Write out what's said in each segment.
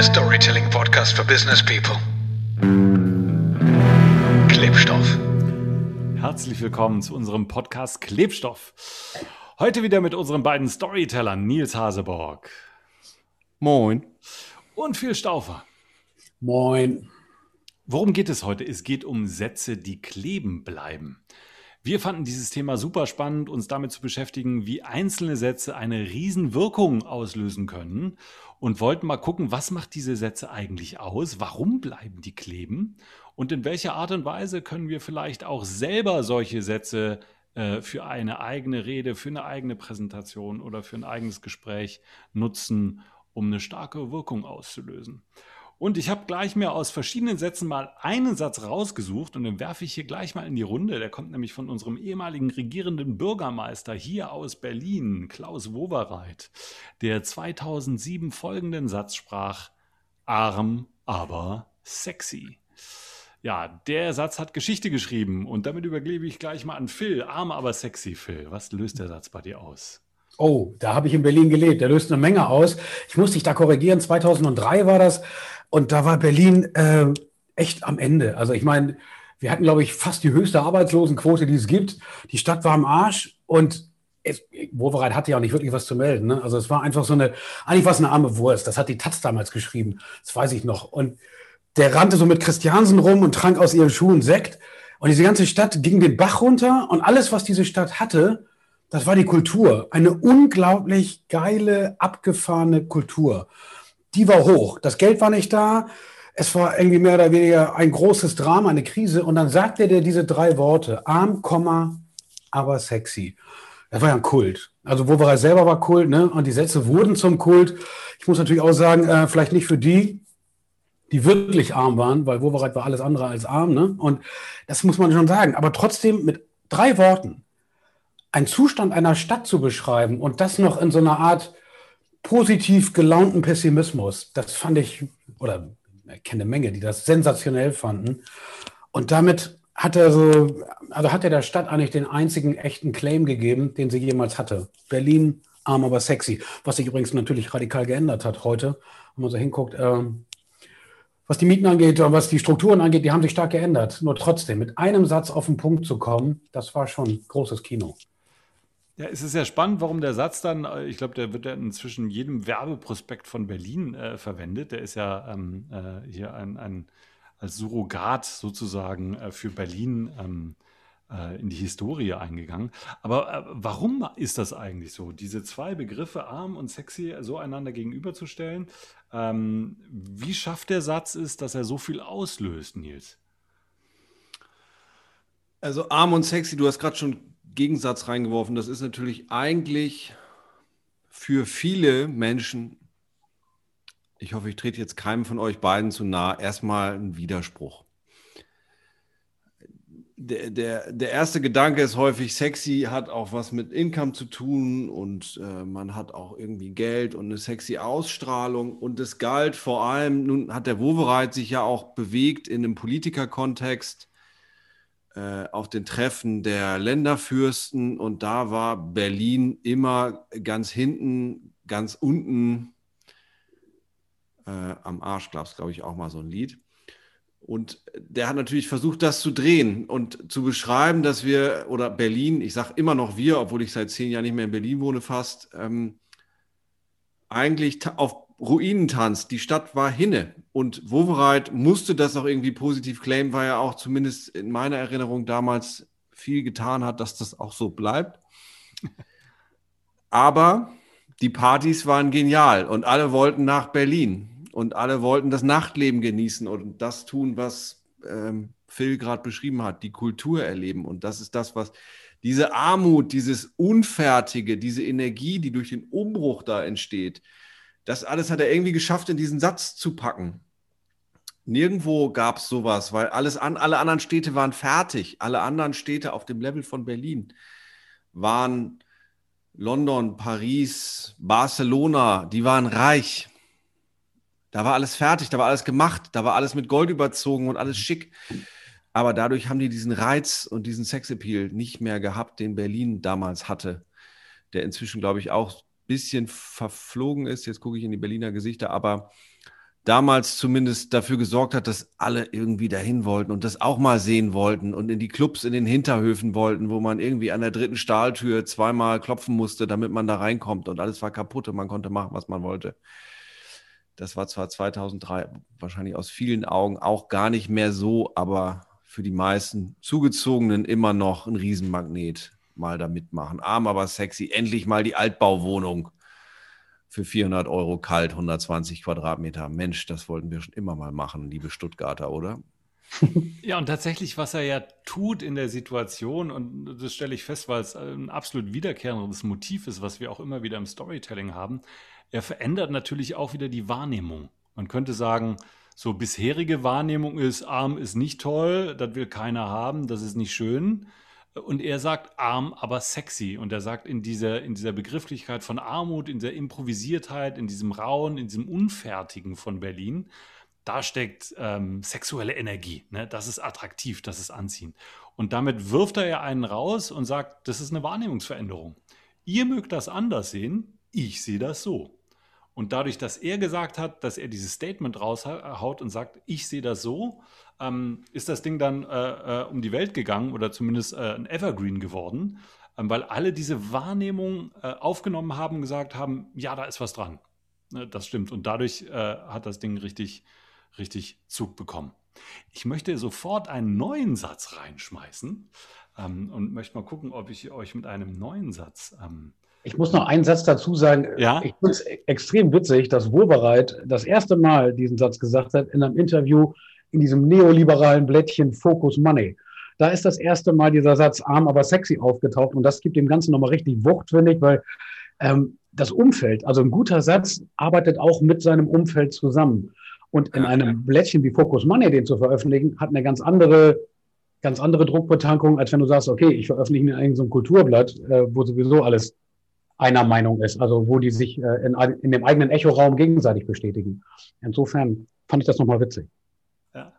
der Storytelling-Podcast für Business People. Klebstoff. Herzlich willkommen zu unserem Podcast Klebstoff. Heute wieder mit unseren beiden Storytellern Nils Haseborg. Moin. Und Phil Stauffer. Moin. Worum geht es heute? Es geht um Sätze, die kleben bleiben. Wir fanden dieses Thema super spannend, uns damit zu beschäftigen, wie einzelne Sätze eine Riesenwirkung auslösen können und wollten mal gucken, was macht diese Sätze eigentlich aus? Warum bleiben die kleben? Und in welcher Art und Weise können wir vielleicht auch selber solche Sätze äh, für eine eigene Rede, für eine eigene Präsentation oder für ein eigenes Gespräch nutzen, um eine starke Wirkung auszulösen? Und ich habe gleich mir aus verschiedenen Sätzen mal einen Satz rausgesucht und den werfe ich hier gleich mal in die Runde. Der kommt nämlich von unserem ehemaligen regierenden Bürgermeister hier aus Berlin, Klaus Wowereit, der 2007 folgenden Satz sprach: Arm, aber sexy. Ja, der Satz hat Geschichte geschrieben und damit übergebe ich gleich mal an Phil. Arm, aber sexy, Phil. Was löst der Satz bei dir aus? Oh, da habe ich in Berlin gelebt. Der löst eine Menge aus. Ich muss dich da korrigieren. 2003 war das. Und da war Berlin äh, echt am Ende. Also ich meine, wir hatten, glaube ich, fast die höchste Arbeitslosenquote, die es gibt. Die Stadt war am Arsch und es, Wovereit hatte ja auch nicht wirklich was zu melden. Ne? Also es war einfach so eine, eigentlich war es eine arme Wurst. Das hat die Taz damals geschrieben. Das weiß ich noch. Und der rannte so mit Christiansen rum und trank aus ihren Schuhen Sekt. Und diese ganze Stadt ging den Bach runter und alles, was diese Stadt hatte, das war die Kultur. Eine unglaublich geile, abgefahrene Kultur die war hoch. Das Geld war nicht da. Es war irgendwie mehr oder weniger ein großes Drama, eine Krise. Und dann sagte der diese drei Worte: arm, aber sexy. Das war ja ein Kult. Also Woverei selber war Kult, ne? Und die Sätze wurden zum Kult. Ich muss natürlich auch sagen, äh, vielleicht nicht für die, die wirklich arm waren, weil Wovereit war alles andere als arm, ne? Und das muss man schon sagen. Aber trotzdem mit drei Worten einen Zustand einer Stadt zu beschreiben und das noch in so einer Art positiv gelaunten Pessimismus. Das fand ich, oder ich kenne eine Menge, die das sensationell fanden. Und damit hat er so, also hat er der Stadt eigentlich den einzigen echten Claim gegeben, den sie jemals hatte. Berlin, arm, aber sexy. Was sich übrigens natürlich radikal geändert hat heute, wenn man so hinguckt. Äh, was die Mieten angeht und was die Strukturen angeht, die haben sich stark geändert. Nur trotzdem, mit einem Satz auf den Punkt zu kommen, das war schon großes Kino. Ja, es ist ja spannend, warum der Satz dann, äh, ich glaube, der wird ja inzwischen jedem Werbeprospekt von Berlin äh, verwendet. Der ist ja ähm, äh, hier ein, ein, als Surrogat sozusagen äh, für Berlin ähm, äh, in die Historie eingegangen. Aber äh, warum ist das eigentlich so, diese zwei Begriffe arm und sexy so einander gegenüberzustellen? Ähm, wie schafft der Satz es, dass er so viel auslöst, Nils? Also arm und sexy, du hast gerade schon Gegensatz reingeworfen. Das ist natürlich eigentlich für viele Menschen, ich hoffe, ich trete jetzt keinem von euch beiden zu nah, erstmal ein Widerspruch. Der, der, der erste Gedanke ist häufig, sexy hat auch was mit Income zu tun und äh, man hat auch irgendwie Geld und eine sexy Ausstrahlung. Und es galt vor allem, nun hat der Wovereit sich ja auch bewegt in einem Politikerkontext auf den Treffen der Länderfürsten und da war Berlin immer ganz hinten, ganz unten. Äh, am Arsch gab es, glaube ich, auch mal so ein Lied. Und der hat natürlich versucht, das zu drehen und zu beschreiben, dass wir, oder Berlin, ich sage immer noch wir, obwohl ich seit zehn Jahren nicht mehr in Berlin wohne fast, ähm, eigentlich auf Ruinentanz, die Stadt war hinne. Und Wovereit musste das auch irgendwie positiv claimen, weil er auch zumindest in meiner Erinnerung damals viel getan hat, dass das auch so bleibt. Aber die Partys waren genial und alle wollten nach Berlin und alle wollten das Nachtleben genießen und das tun, was ähm, Phil gerade beschrieben hat, die Kultur erleben. Und das ist das, was diese Armut, dieses Unfertige, diese Energie, die durch den Umbruch da entsteht, das alles hat er irgendwie geschafft, in diesen Satz zu packen. Nirgendwo gab es sowas, weil alles an, alle anderen Städte waren fertig. Alle anderen Städte auf dem Level von Berlin waren London, Paris, Barcelona, die waren reich. Da war alles fertig, da war alles gemacht, da war alles mit Gold überzogen und alles schick. Aber dadurch haben die diesen Reiz und diesen Sexappeal nicht mehr gehabt, den Berlin damals hatte, der inzwischen, glaube ich, auch bisschen verflogen ist. Jetzt gucke ich in die Berliner Gesichter, aber damals zumindest dafür gesorgt hat, dass alle irgendwie dahin wollten und das auch mal sehen wollten und in die Clubs in den Hinterhöfen wollten, wo man irgendwie an der dritten Stahltür zweimal klopfen musste, damit man da reinkommt und alles war kaputt und man konnte machen, was man wollte. Das war zwar 2003 wahrscheinlich aus vielen Augen auch gar nicht mehr so, aber für die meisten Zugezogenen immer noch ein Riesenmagnet mal da mitmachen. Arm, aber sexy. Endlich mal die Altbauwohnung für 400 Euro kalt, 120 Quadratmeter. Mensch, das wollten wir schon immer mal machen, liebe Stuttgarter, oder? Ja, und tatsächlich, was er ja tut in der Situation, und das stelle ich fest, weil es ein absolut wiederkehrendes Motiv ist, was wir auch immer wieder im Storytelling haben, er verändert natürlich auch wieder die Wahrnehmung. Man könnte sagen, so bisherige Wahrnehmung ist, arm ist nicht toll, das will keiner haben, das ist nicht schön. Und er sagt arm, aber sexy. Und er sagt in dieser, in dieser Begrifflichkeit von Armut, in der Improvisiertheit, in diesem Rauen, in diesem Unfertigen von Berlin, da steckt ähm, sexuelle Energie. Ne? Das ist attraktiv, das ist anziehend. Und damit wirft er ja einen raus und sagt, das ist eine Wahrnehmungsveränderung. Ihr mögt das anders sehen, ich sehe das so. Und dadurch, dass er gesagt hat, dass er dieses Statement raushaut und sagt, ich sehe das so, ähm, ist das Ding dann äh, äh, um die Welt gegangen oder zumindest äh, ein Evergreen geworden, ähm, weil alle diese Wahrnehmung äh, aufgenommen haben und gesagt haben, ja, da ist was dran. Ne, das stimmt. Und dadurch äh, hat das Ding richtig, richtig Zug bekommen. Ich möchte sofort einen neuen Satz reinschmeißen ähm, und möchte mal gucken, ob ich euch mit einem neuen Satz ähm, ich muss noch einen Satz dazu sagen. Ja? Ich finde es extrem witzig, dass Wohlbereit das erste Mal diesen Satz gesagt hat in einem Interview in diesem neoliberalen Blättchen Focus Money. Da ist das erste Mal dieser Satz arm, aber sexy aufgetaucht und das gibt dem Ganzen nochmal richtig Wucht, finde ich, weil ähm, das Umfeld, also ein guter Satz, arbeitet auch mit seinem Umfeld zusammen. Und in einem Blättchen wie Focus Money, den zu veröffentlichen, hat eine ganz andere, ganz andere Druckbetankung, als wenn du sagst, okay, ich veröffentliche mir eigentlich so ein Kulturblatt, äh, wo sowieso alles einer Meinung ist, also wo die sich äh, in, in dem eigenen Echoraum gegenseitig bestätigen. Insofern fand ich das nochmal witzig. Ja.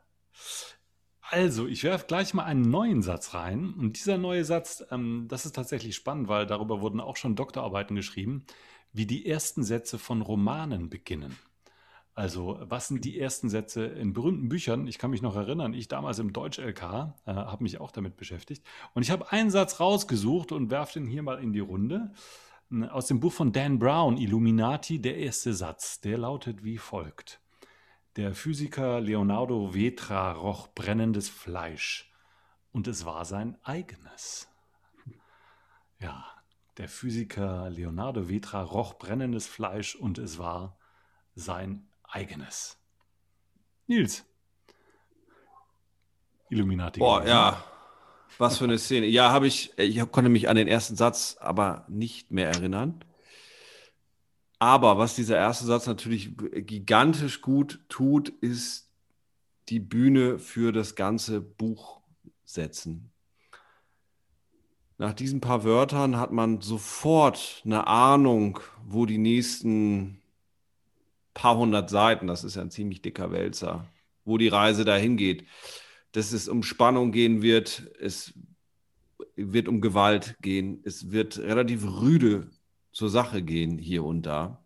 Also, ich werfe gleich mal einen neuen Satz rein. Und dieser neue Satz, ähm, das ist tatsächlich spannend, weil darüber wurden auch schon Doktorarbeiten geschrieben, wie die ersten Sätze von Romanen beginnen. Also, was sind die ersten Sätze in berühmten Büchern? Ich kann mich noch erinnern, ich damals im Deutsch-LK äh, habe mich auch damit beschäftigt. Und ich habe einen Satz rausgesucht und werfe den hier mal in die Runde. Aus dem Buch von Dan Brown, Illuminati, der erste Satz, der lautet wie folgt. Der Physiker Leonardo Vetra roch brennendes Fleisch und es war sein eigenes. Ja, der Physiker Leonardo Vetra roch brennendes Fleisch und es war sein eigenes. Nils. Illuminati. Boah, ja. Was für eine Szene. Ja, habe ich, ich konnte mich an den ersten Satz aber nicht mehr erinnern. Aber was dieser erste Satz natürlich gigantisch gut tut, ist die Bühne für das ganze Buch setzen. Nach diesen paar Wörtern hat man sofort eine Ahnung, wo die nächsten paar hundert Seiten, das ist ja ein ziemlich dicker Wälzer, wo die Reise dahin geht dass es um Spannung gehen wird, es wird um Gewalt gehen, es wird relativ rüde zur Sache gehen hier und da.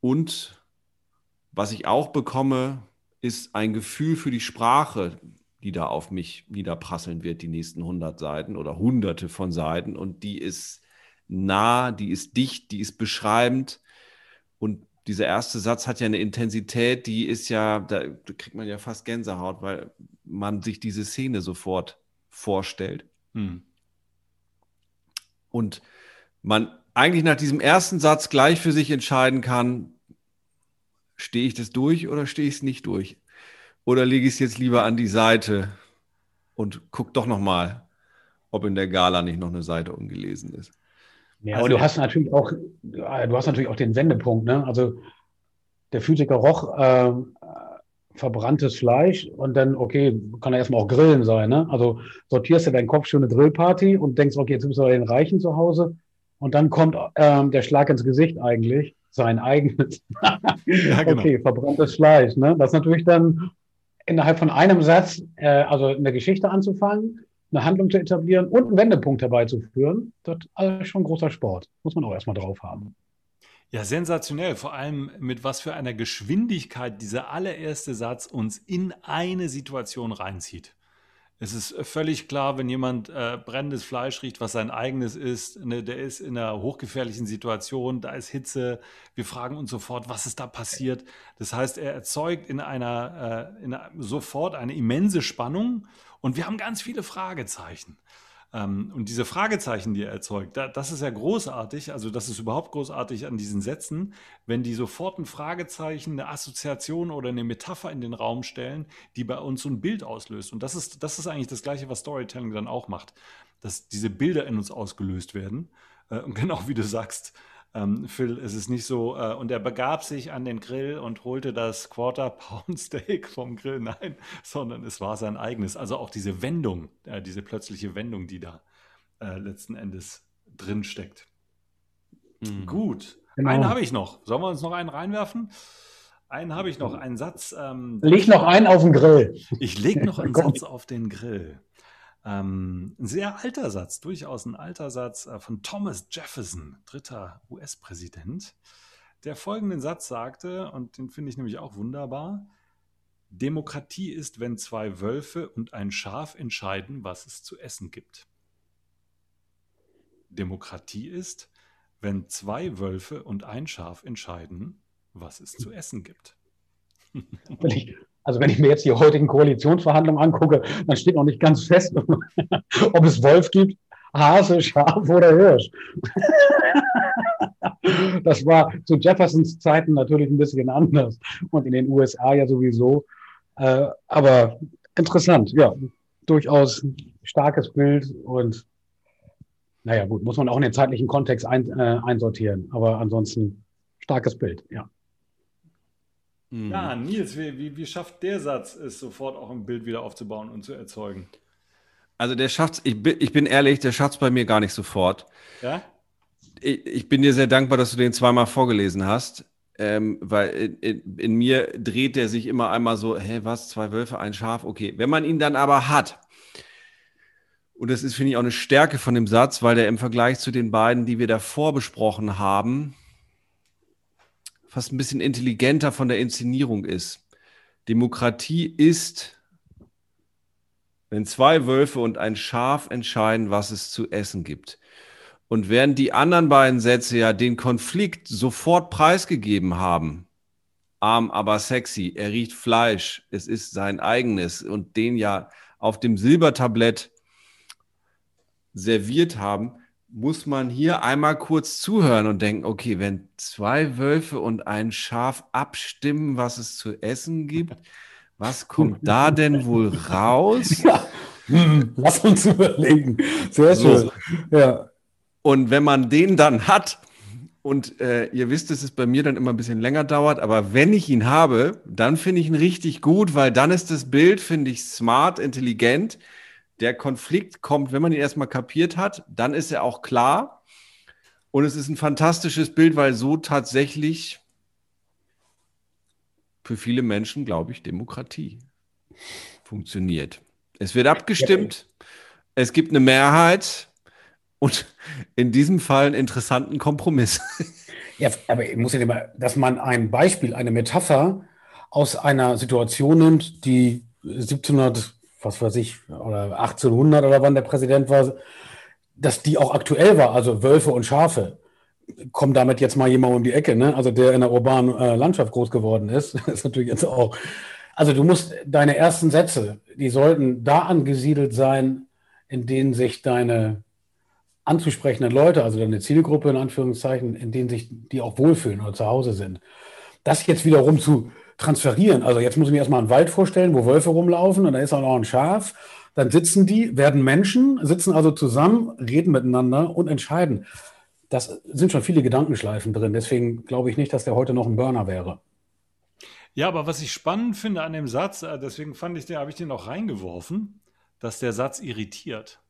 Und was ich auch bekomme, ist ein Gefühl für die Sprache, die da auf mich niederprasseln wird, die nächsten 100 Seiten oder hunderte von Seiten. Und die ist nah, die ist dicht, die ist beschreibend. Und dieser erste Satz hat ja eine Intensität, die ist ja, da kriegt man ja fast Gänsehaut, weil man sich diese Szene sofort vorstellt. Hm. Und man eigentlich nach diesem ersten Satz gleich für sich entscheiden kann, stehe ich das durch oder stehe ich es nicht durch? Oder lege ich es jetzt lieber an die Seite und gucke doch noch mal, ob in der Gala nicht noch eine Seite ungelesen ist. Ja, also, aber du hast natürlich auch, du hast natürlich auch den Wendepunkt, ne? Also der Physiker roch äh, verbranntes Fleisch und dann, okay, kann ja erstmal auch Grillen sein, ne? Also sortierst du deinen Kopf schon eine Grillparty und denkst, okay, jetzt du bei den Reichen zu Hause und dann kommt ähm, der Schlag ins Gesicht eigentlich, sein eigenes. ja, genau. Okay, verbranntes Fleisch, ne? Das ist natürlich dann innerhalb von einem Satz, äh, also eine Geschichte anzufangen, eine Handlung zu etablieren und einen Wendepunkt herbeizuführen, das ist alles schon großer Sport. Muss man auch erstmal drauf haben. Ja, sensationell. Vor allem mit was für einer Geschwindigkeit dieser allererste Satz uns in eine Situation reinzieht. Es ist völlig klar, wenn jemand äh, brennendes Fleisch riecht, was sein eigenes ist, ne, der ist in einer hochgefährlichen Situation, da ist Hitze. Wir fragen uns sofort, was ist da passiert. Das heißt, er erzeugt in einer, äh, in einer, sofort eine immense Spannung und wir haben ganz viele Fragezeichen. Ähm, und diese Fragezeichen, die er erzeugt, da, das ist ja großartig. Also, das ist überhaupt großartig an diesen Sätzen, wenn die sofort ein Fragezeichen, eine Assoziation oder eine Metapher in den Raum stellen, die bei uns so ein Bild auslöst. Und das ist, das ist eigentlich das Gleiche, was Storytelling dann auch macht, dass diese Bilder in uns ausgelöst werden. Äh, und genau wie du sagst, ähm, Phil, es ist nicht so, äh, und er begab sich an den Grill und holte das Quarter Pound Steak vom Grill, nein, sondern es war sein eigenes. Also auch diese Wendung, äh, diese plötzliche Wendung, die da äh, letzten Endes drin steckt. Mhm. Gut, genau. einen habe ich noch. Sollen wir uns noch einen reinwerfen? Einen habe ich noch, einen Satz. Ähm, leg noch einen auf den Grill. Ich lege noch einen Satz auf den Grill. Ähm, ein sehr alter Satz, durchaus ein alter Satz äh, von Thomas Jefferson, dritter US-Präsident, der folgenden Satz sagte, und den finde ich nämlich auch wunderbar, Demokratie ist, wenn zwei Wölfe und ein Schaf entscheiden, was es zu essen gibt. Demokratie ist, wenn zwei Wölfe und ein Schaf entscheiden, was es zu essen gibt. Also wenn ich mir jetzt die heutigen Koalitionsverhandlungen angucke, dann steht noch nicht ganz fest, ob es Wolf gibt, Hase, Schaf oder Hirsch. Das war zu Jeffersons Zeiten natürlich ein bisschen anders und in den USA ja sowieso. Äh, aber interessant, ja, durchaus starkes Bild und naja, gut, muss man auch in den zeitlichen Kontext äh, einsortieren. Aber ansonsten starkes Bild, ja. Mhm. Ja, Nils, wie, wie, wie, schafft der Satz es, sofort auch ein Bild wieder aufzubauen und zu erzeugen? Also der schafft ich bin, ich bin ehrlich, der schafft es bei mir gar nicht sofort. Ja? Ich, ich, bin dir sehr dankbar, dass du den zweimal vorgelesen hast. Ähm, weil in, in, in, mir dreht der sich immer einmal so, hä, was, zwei Wölfe, ein Schaf, okay. Wenn man ihn dann aber hat, und das ist, finde ich, auch eine Stärke von dem Satz, weil der im Vergleich zu den beiden, die wir davor besprochen haben, fast ein bisschen intelligenter von der Inszenierung ist. Demokratie ist, wenn zwei Wölfe und ein Schaf entscheiden, was es zu essen gibt. Und während die anderen beiden Sätze ja den Konflikt sofort preisgegeben haben, arm aber sexy, er riecht Fleisch, es ist sein eigenes und den ja auf dem Silbertablett serviert haben, muss man hier einmal kurz zuhören und denken, okay, wenn zwei Wölfe und ein Schaf abstimmen, was es zu essen gibt, was kommt da denn wohl raus? Ja. Lass uns überlegen. Sehr schön. Ja. Und wenn man den dann hat, und äh, ihr wisst, dass es bei mir dann immer ein bisschen länger dauert, aber wenn ich ihn habe, dann finde ich ihn richtig gut, weil dann ist das Bild, finde ich, smart, intelligent der Konflikt kommt, wenn man ihn erstmal kapiert hat, dann ist er auch klar. Und es ist ein fantastisches Bild, weil so tatsächlich für viele Menschen, glaube ich, Demokratie funktioniert. Es wird abgestimmt, es gibt eine Mehrheit und in diesem Fall einen interessanten Kompromiss. Ja, aber ich muss ja immer, dass man ein Beispiel, eine Metapher aus einer Situation nimmt, die 1700 was weiß ich, oder 1800 oder wann der Präsident war, dass die auch aktuell war, also Wölfe und Schafe. Kommt damit jetzt mal jemand um die Ecke, ne? Also der in der urbanen äh, Landschaft groß geworden ist, ist natürlich jetzt auch. Also du musst deine ersten Sätze, die sollten da angesiedelt sein, in denen sich deine anzusprechenden Leute, also deine Zielgruppe in Anführungszeichen, in denen sich die auch wohlfühlen oder zu Hause sind. Das jetzt wiederum zu transferieren. Also jetzt muss ich mir erstmal einen Wald vorstellen, wo Wölfe rumlaufen und da ist auch noch ein Schaf. Dann sitzen die, werden Menschen, sitzen also zusammen, reden miteinander und entscheiden. Das sind schon viele Gedankenschleifen drin. Deswegen glaube ich nicht, dass der heute noch ein Burner wäre. Ja, aber was ich spannend finde an dem Satz, äh, deswegen fand ich den, habe ich den auch reingeworfen, dass der Satz irritiert.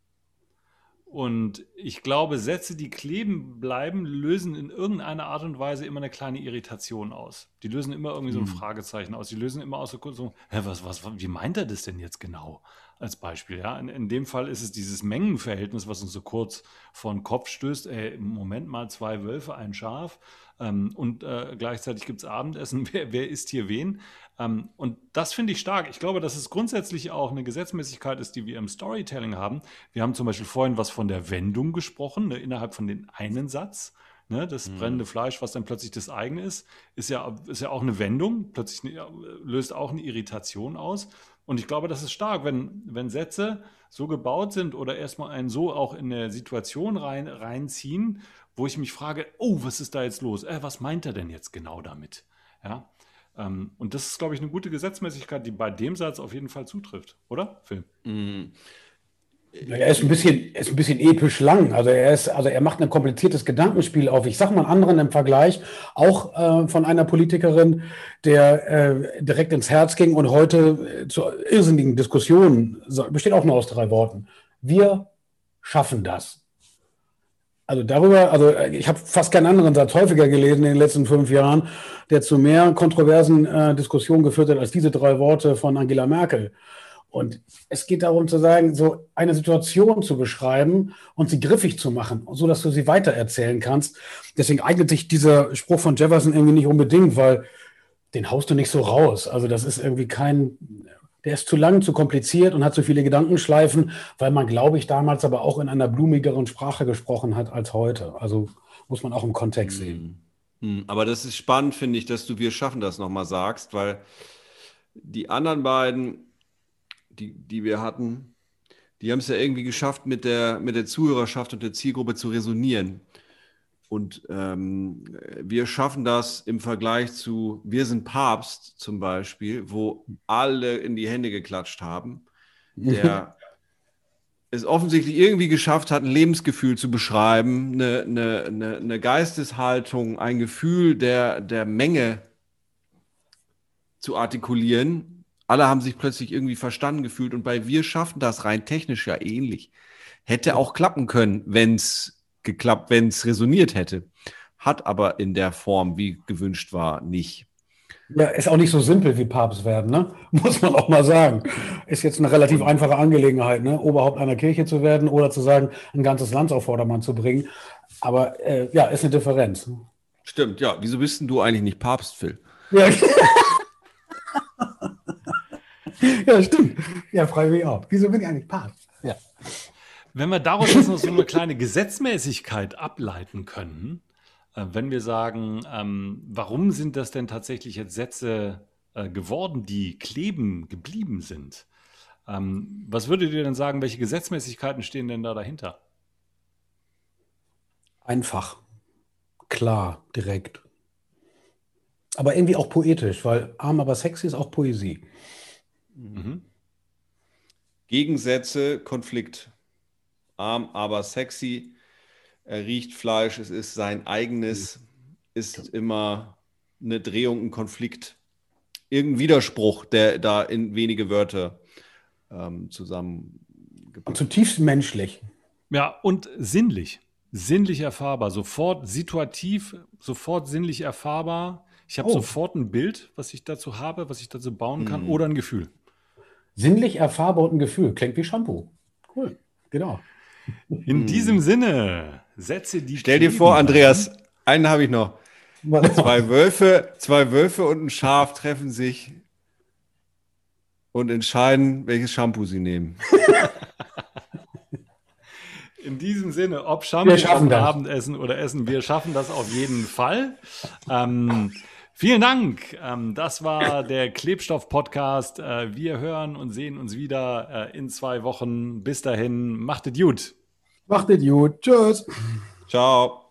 Und ich glaube, Sätze, die kleben bleiben, lösen in irgendeiner Art und Weise immer eine kleine Irritation aus. Die lösen immer irgendwie so ein hm. Fragezeichen aus. Die lösen immer aus so, so hä, was, was, wie meint er das denn jetzt genau? als Beispiel. Ja? In, in, dem Fall ist es dieses Mengenverhältnis, was uns so kurz vor den Kopf stößt. Ey, Im Moment mal zwei Wölfe, ein Schaf ähm, und äh, gleichzeitig gibt es Abendessen. Wer, wer isst hier wen? Ähm, und das finde ich stark. Ich glaube, dass es grundsätzlich auch eine Gesetzmäßigkeit ist, die wir im Storytelling haben. Wir haben zum Beispiel vorhin was von der Wendung gesprochen, ne, innerhalb von den einen Satz. Ne, das mhm. brennende Fleisch, was dann plötzlich das eigene ist, ist ja, ist ja auch eine Wendung, plötzlich eine, löst auch eine Irritation aus. Und ich glaube, das ist stark, wenn, wenn Sätze so gebaut sind oder erstmal einen so auch in eine Situation rein, reinziehen, wo ich mich frage, oh, was ist da jetzt los? Äh, was meint er denn jetzt genau damit? Ja. Ähm, und das ist, glaube ich, eine gute Gesetzmäßigkeit, die bei dem Satz auf jeden Fall zutrifft, oder, Phil? Mhm. Er ist ein bisschen, ist ein bisschen episch lang. Also er ist, also er macht ein kompliziertes Gedankenspiel auf. Ich sage mal einen anderen im Vergleich, auch äh, von einer Politikerin, der äh, direkt ins Herz ging und heute äh, zu irrsinnigen Diskussionen besteht auch nur aus drei Worten. Wir schaffen das. Also darüber, also äh, ich habe fast keinen anderen Satz häufiger gelesen in den letzten fünf Jahren, der zu mehr kontroversen äh, Diskussionen geführt hat als diese drei Worte von Angela Merkel. Und es geht darum zu sagen, so eine Situation zu beschreiben und sie griffig zu machen, so dass du sie weitererzählen kannst. Deswegen eignet sich dieser Spruch von Jefferson irgendwie nicht unbedingt, weil den haust du nicht so raus. Also das ist irgendwie kein, der ist zu lang, zu kompliziert und hat zu viele Gedankenschleifen, weil man, glaube ich, damals aber auch in einer blumigeren Sprache gesprochen hat als heute. Also muss man auch im Kontext sehen. Hm. hm. Aber das ist spannend, finde ich, dass du wir schaffen das nochmal sagst, weil die anderen beiden die, die wir hatten, die haben es ja irgendwie geschafft, mit der, mit der Zuhörerschaft und der Zielgruppe zu resonieren. Und ähm, wir schaffen das im Vergleich zu Wir sind Papst zum Beispiel, wo alle in die Hände geklatscht haben, der es offensichtlich irgendwie geschafft hat, ein Lebensgefühl zu beschreiben, eine, eine, eine, eine Geisteshaltung, ein Gefühl der, der Menge zu artikulieren, alle haben sich plötzlich irgendwie verstanden gefühlt. Und bei Wir schaffen das rein technisch ja ähnlich. Hätte auch klappen können, wenn es geklappt, wenn es resoniert hätte. Hat aber in der Form, wie gewünscht war, nicht. Ja, ist auch nicht so simpel wie Papst werden, ne? Muss man auch mal sagen. Ist jetzt eine relativ einfache Angelegenheit, ne? Oberhaupt einer Kirche zu werden oder zu sagen, ein ganzes Land auf Vordermann zu bringen. Aber äh, ja, ist eine Differenz. Stimmt, ja. Wieso bist denn du eigentlich nicht Papst, Phil? Ja. ja, stimmt. Ja, frage mich auch. Wieso bin ich eigentlich Papst? Ja. Wenn wir daraus jetzt noch so eine kleine Gesetzmäßigkeit ableiten können, äh, wenn wir sagen, ähm, warum sind das denn tatsächlich jetzt Sätze äh, geworden, die kleben geblieben sind? Ähm, was würdet ihr denn sagen, welche Gesetzmäßigkeiten stehen denn da dahinter? Einfach, klar, direkt. Aber irgendwie auch poetisch, weil arm aber sexy ist auch Poesie. Mhm. Gegensätze, Konflikt. Arm, aber sexy. Er riecht Fleisch, es ist sein eigenes, ist immer eine Drehung, ein Konflikt. Irgendein Widerspruch, der da in wenige Wörter ähm, zusammengepackt Und zutiefst menschlich. Ja, und sinnlich. Sinnlich erfahrbar. Sofort situativ, sofort sinnlich erfahrbar. Ich habe oh. sofort ein Bild, was ich dazu habe, was ich dazu bauen kann, mhm. oder ein Gefühl. Sinnlich erfahrbar und ein Gefühl. Klingt wie Shampoo. Cool, genau. In diesem Sinne, setze die. Stell dir vor, Andreas, einen habe ich noch. Zwei Wölfe, zwei Wölfe und ein Schaf treffen sich und entscheiden, welches Shampoo sie nehmen. In diesem Sinne, ob Shampoo, Abendessen oder Essen, wir schaffen das auf jeden Fall. Ähm, Vielen Dank. Ähm, das war der Klebstoff-Podcast. Äh, wir hören und sehen uns wieder äh, in zwei Wochen. Bis dahin, macht es gut. Macht es gut. Tschüss. Ciao.